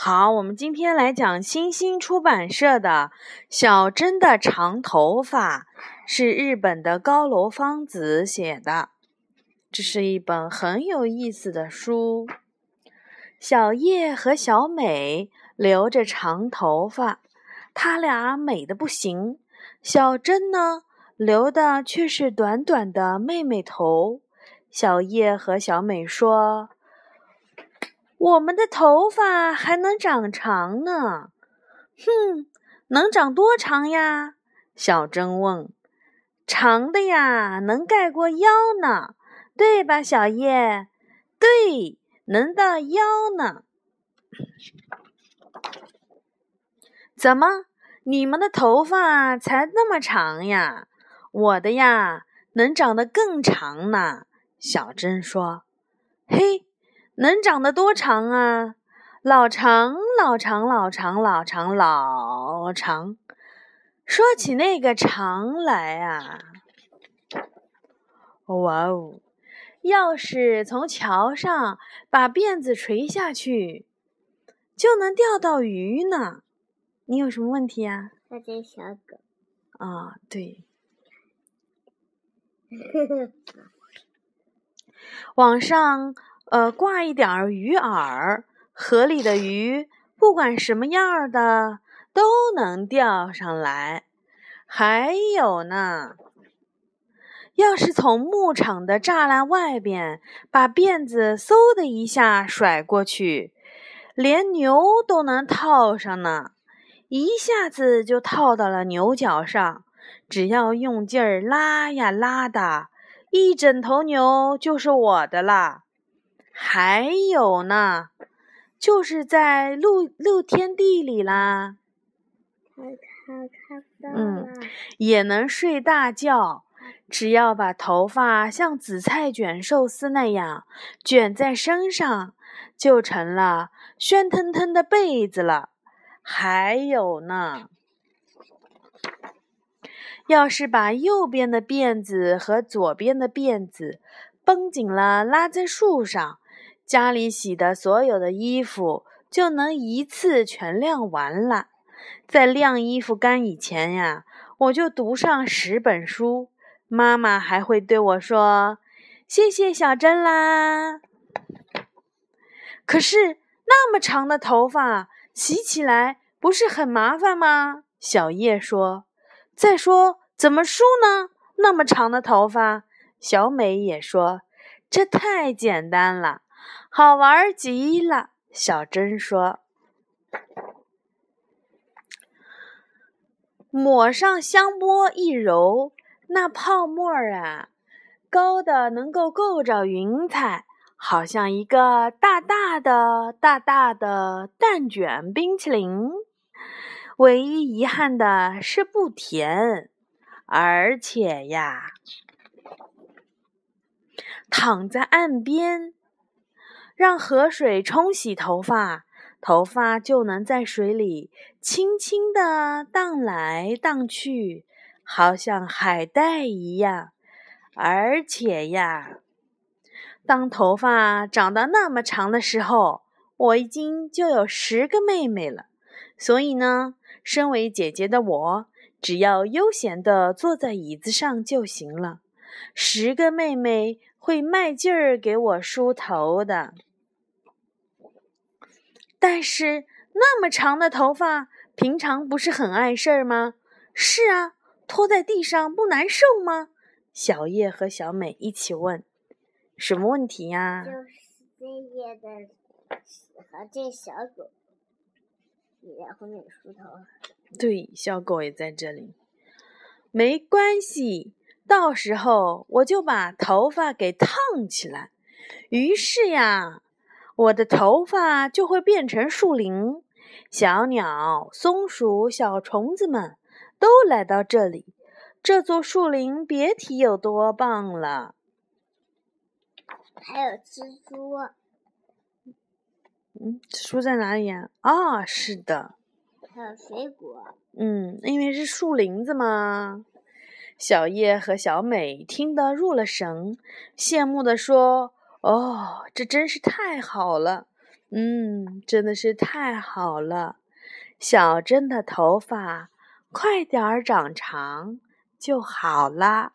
好，我们今天来讲新星出版社的《小珍的长头发》，是日本的高楼芳子写的。这是一本很有意思的书。小叶和小美留着长头发，她俩美的不行。小珍呢，留的却是短短的妹妹头。小叶和小美说。我们的头发还能长长呢，哼，能长多长呀？小珍问。长的呀，能盖过腰呢，对吧，小叶？对，能到腰呢。怎么，你们的头发才那么长呀？我的呀，能长得更长呢。小珍说。嘿。能长得多长啊？老长，老长，老长，老长，老长。说起那个长来啊，哇哦！要是从桥上把辫子垂下去，就能钓到鱼呢。你有什么问题啊？那只小狗。啊，对。网上。呃，挂一点儿鱼饵，河里的鱼不管什么样的都能钓上来。还有呢，要是从牧场的栅栏外边把辫子嗖的一下甩过去，连牛都能套上呢，一下子就套到了牛角上。只要用劲儿拉呀拉的，一整头牛就是我的了。还有呢，就是在露露天地里啦，嗯，也能睡大觉。只要把头发像紫菜卷寿司那样卷在身上，就成了喧腾腾的被子了。还有呢，要是把右边的辫子和左边的辫子绷紧了，拉在树上。家里洗的所有的衣服就能一次全晾完了。在晾衣服干以前呀，我就读上十本书。妈妈还会对我说：“谢谢小珍啦。”可是那么长的头发洗起来不是很麻烦吗？小叶说：“再说怎么梳呢？那么长的头发。”小美也说：“这太简单了。”好玩极了，小珍说：“抹上香波一揉，那泡沫啊，高的能够够着云彩，好像一个大大的、大大的蛋卷冰淇淋。唯一遗憾的是不甜，而且呀，躺在岸边。”让河水冲洗头发，头发就能在水里轻轻地荡来荡去，好像海带一样。而且呀，当头发长到那么长的时候，我已经就有十个妹妹了。所以呢，身为姐姐的我，只要悠闲地坐在椅子上就行了。十个妹妹会卖劲儿给我梳头的。但是那么长的头发，平常不是很碍事儿吗？是啊，拖在地上不难受吗？小叶和小美一起问：“什么问题呀？”就是这叶的和这小狗也在后面梳头。对，小狗也在这里。没关系，到时候我就把头发给烫起来。于是呀。我的头发就会变成树林，小鸟、松鼠、小虫子们都来到这里。这座树林别提有多棒了。还有蜘蛛。嗯，蜘蛛在哪里呀？啊，是的。还有水果。嗯，因为是树林子嘛。小叶和小美听得入了神，羡慕地说。哦，这真是太好了！嗯，真的是太好了。小珍的头发快点儿长长就好啦。